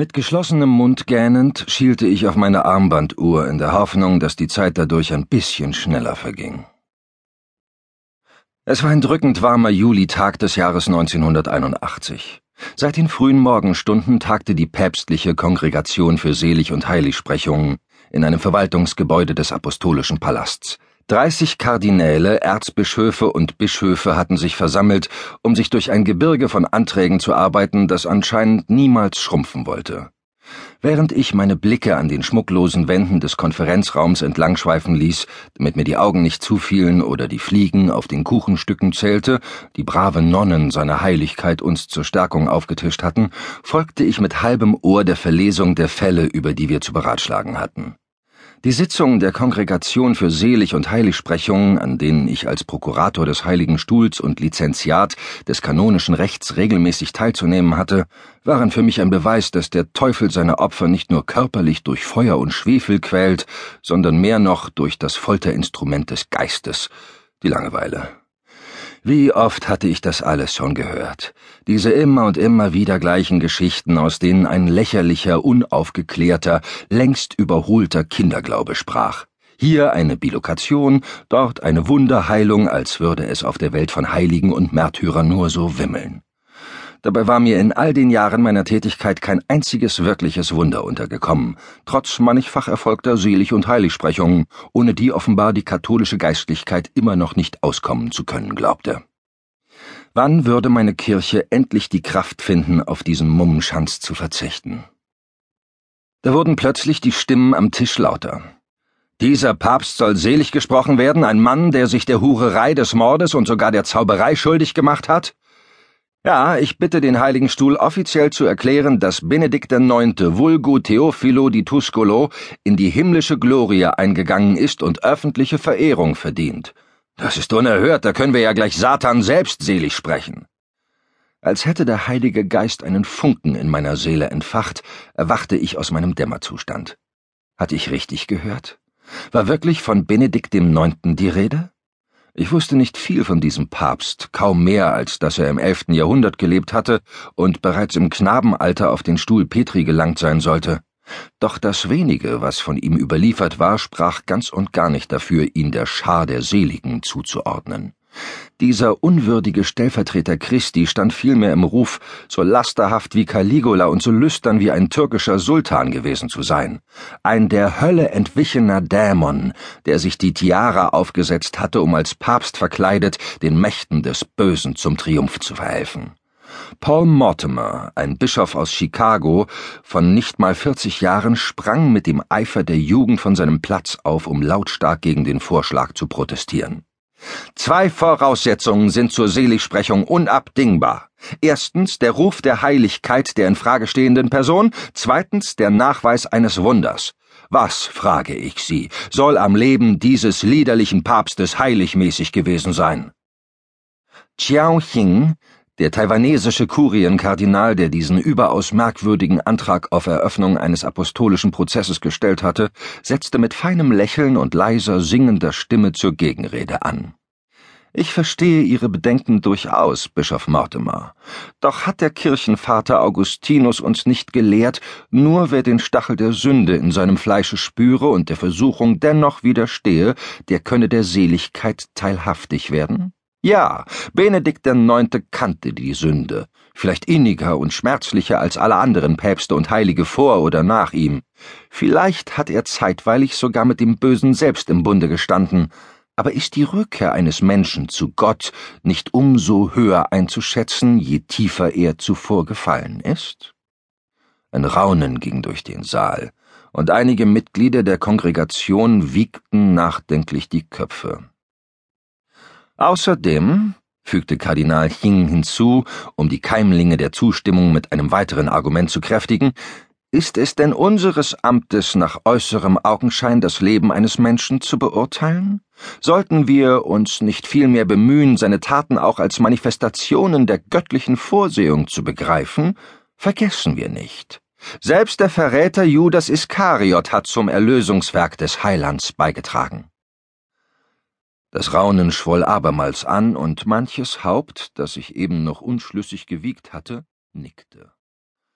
Mit geschlossenem Mund gähnend schielte ich auf meine Armbanduhr in der Hoffnung, dass die Zeit dadurch ein bisschen schneller verging. Es war ein drückend warmer Julitag des Jahres 1981. Seit den frühen Morgenstunden tagte die päpstliche Kongregation für Selig- und Heiligsprechungen in einem Verwaltungsgebäude des Apostolischen Palasts. Dreißig Kardinäle, Erzbischöfe und Bischöfe hatten sich versammelt, um sich durch ein Gebirge von Anträgen zu arbeiten, das anscheinend niemals schrumpfen wollte. Während ich meine Blicke an den schmucklosen Wänden des Konferenzraums entlangschweifen ließ, damit mir die Augen nicht zufielen oder die Fliegen auf den Kuchenstücken zählte, die brave Nonnen seiner Heiligkeit uns zur Stärkung aufgetischt hatten, folgte ich mit halbem Ohr der Verlesung der Fälle, über die wir zu beratschlagen hatten. Die Sitzungen der Kongregation für Selig- und Heiligsprechung, an denen ich als Prokurator des Heiligen Stuhls und Lizenziat des kanonischen Rechts regelmäßig teilzunehmen hatte, waren für mich ein Beweis, dass der Teufel seine Opfer nicht nur körperlich durch Feuer und Schwefel quält, sondern mehr noch durch das Folterinstrument des Geistes, die Langeweile. Wie oft hatte ich das alles schon gehört. Diese immer und immer wieder gleichen Geschichten, aus denen ein lächerlicher, unaufgeklärter, längst überholter Kinderglaube sprach. Hier eine Bilokation, dort eine Wunderheilung, als würde es auf der Welt von Heiligen und Märtyrern nur so wimmeln. Dabei war mir in all den Jahren meiner Tätigkeit kein einziges wirkliches Wunder untergekommen, trotz mannigfach erfolgter Selig- und Heiligsprechungen, ohne die offenbar die katholische Geistlichkeit immer noch nicht auskommen zu können glaubte. Wann würde meine Kirche endlich die Kraft finden, auf diesen Mummenschanz zu verzichten? Da wurden plötzlich die Stimmen am Tisch lauter. Dieser Papst soll selig gesprochen werden, ein Mann, der sich der Hurerei des Mordes und sogar der Zauberei schuldig gemacht hat? Ja, ich bitte den Heiligen Stuhl offiziell zu erklären, dass Benedikt IX. Vulgo Theophilo di Tuscolo in die himmlische Glorie eingegangen ist und öffentliche Verehrung verdient. Das ist unerhört, da können wir ja gleich Satan selbst selig sprechen. Als hätte der Heilige Geist einen Funken in meiner Seele entfacht, erwachte ich aus meinem Dämmerzustand. Hatte ich richtig gehört? War wirklich von Benedikt IX. die Rede? Ich wusste nicht viel von diesem Papst, kaum mehr, als dass er im elften Jahrhundert gelebt hatte und bereits im Knabenalter auf den Stuhl Petri gelangt sein sollte. Doch das wenige, was von ihm überliefert war, sprach ganz und gar nicht dafür, ihn der Schar der Seligen zuzuordnen. Dieser unwürdige Stellvertreter Christi stand vielmehr im Ruf, so lasterhaft wie Caligula und so lüstern wie ein türkischer Sultan gewesen zu sein. Ein der Hölle entwichener Dämon, der sich die Tiara aufgesetzt hatte, um als Papst verkleidet den Mächten des Bösen zum Triumph zu verhelfen. Paul Mortimer, ein Bischof aus Chicago, von nicht mal 40 Jahren, sprang mit dem Eifer der Jugend von seinem Platz auf, um lautstark gegen den Vorschlag zu protestieren. Zwei Voraussetzungen sind zur Seligsprechung unabdingbar. Erstens der Ruf der Heiligkeit der in Frage stehenden Person, zweitens der Nachweis eines Wunders. Was, frage ich Sie, soll am Leben dieses liederlichen Papstes heiligmäßig gewesen sein? Chiao Ching, der taiwanesische Kurienkardinal, der diesen überaus merkwürdigen Antrag auf Eröffnung eines apostolischen Prozesses gestellt hatte, setzte mit feinem Lächeln und leiser singender Stimme zur Gegenrede an. Ich verstehe Ihre Bedenken durchaus, Bischof Mortimer. Doch hat der Kirchenvater Augustinus uns nicht gelehrt, nur wer den Stachel der Sünde in seinem Fleische spüre und der Versuchung dennoch widerstehe, der könne der Seligkeit teilhaftig werden? Ja, Benedikt IX. kannte die Sünde, vielleicht inniger und schmerzlicher als alle anderen Päpste und Heilige vor oder nach ihm. Vielleicht hat er zeitweilig sogar mit dem Bösen selbst im Bunde gestanden, aber ist die Rückkehr eines Menschen zu Gott nicht umso höher einzuschätzen, je tiefer er zuvor gefallen ist? Ein Raunen ging durch den Saal, und einige Mitglieder der Kongregation wiegten nachdenklich die Köpfe. Außerdem, fügte Kardinal Ching hinzu, um die Keimlinge der Zustimmung mit einem weiteren Argument zu kräftigen, ist es denn unseres Amtes nach äußerem Augenschein das Leben eines Menschen zu beurteilen? Sollten wir uns nicht vielmehr bemühen, seine Taten auch als Manifestationen der göttlichen Vorsehung zu begreifen, vergessen wir nicht. Selbst der Verräter Judas Iskariot hat zum Erlösungswerk des Heilands beigetragen. Das Raunen schwoll abermals an, und manches Haupt, das sich eben noch unschlüssig gewiegt hatte, nickte.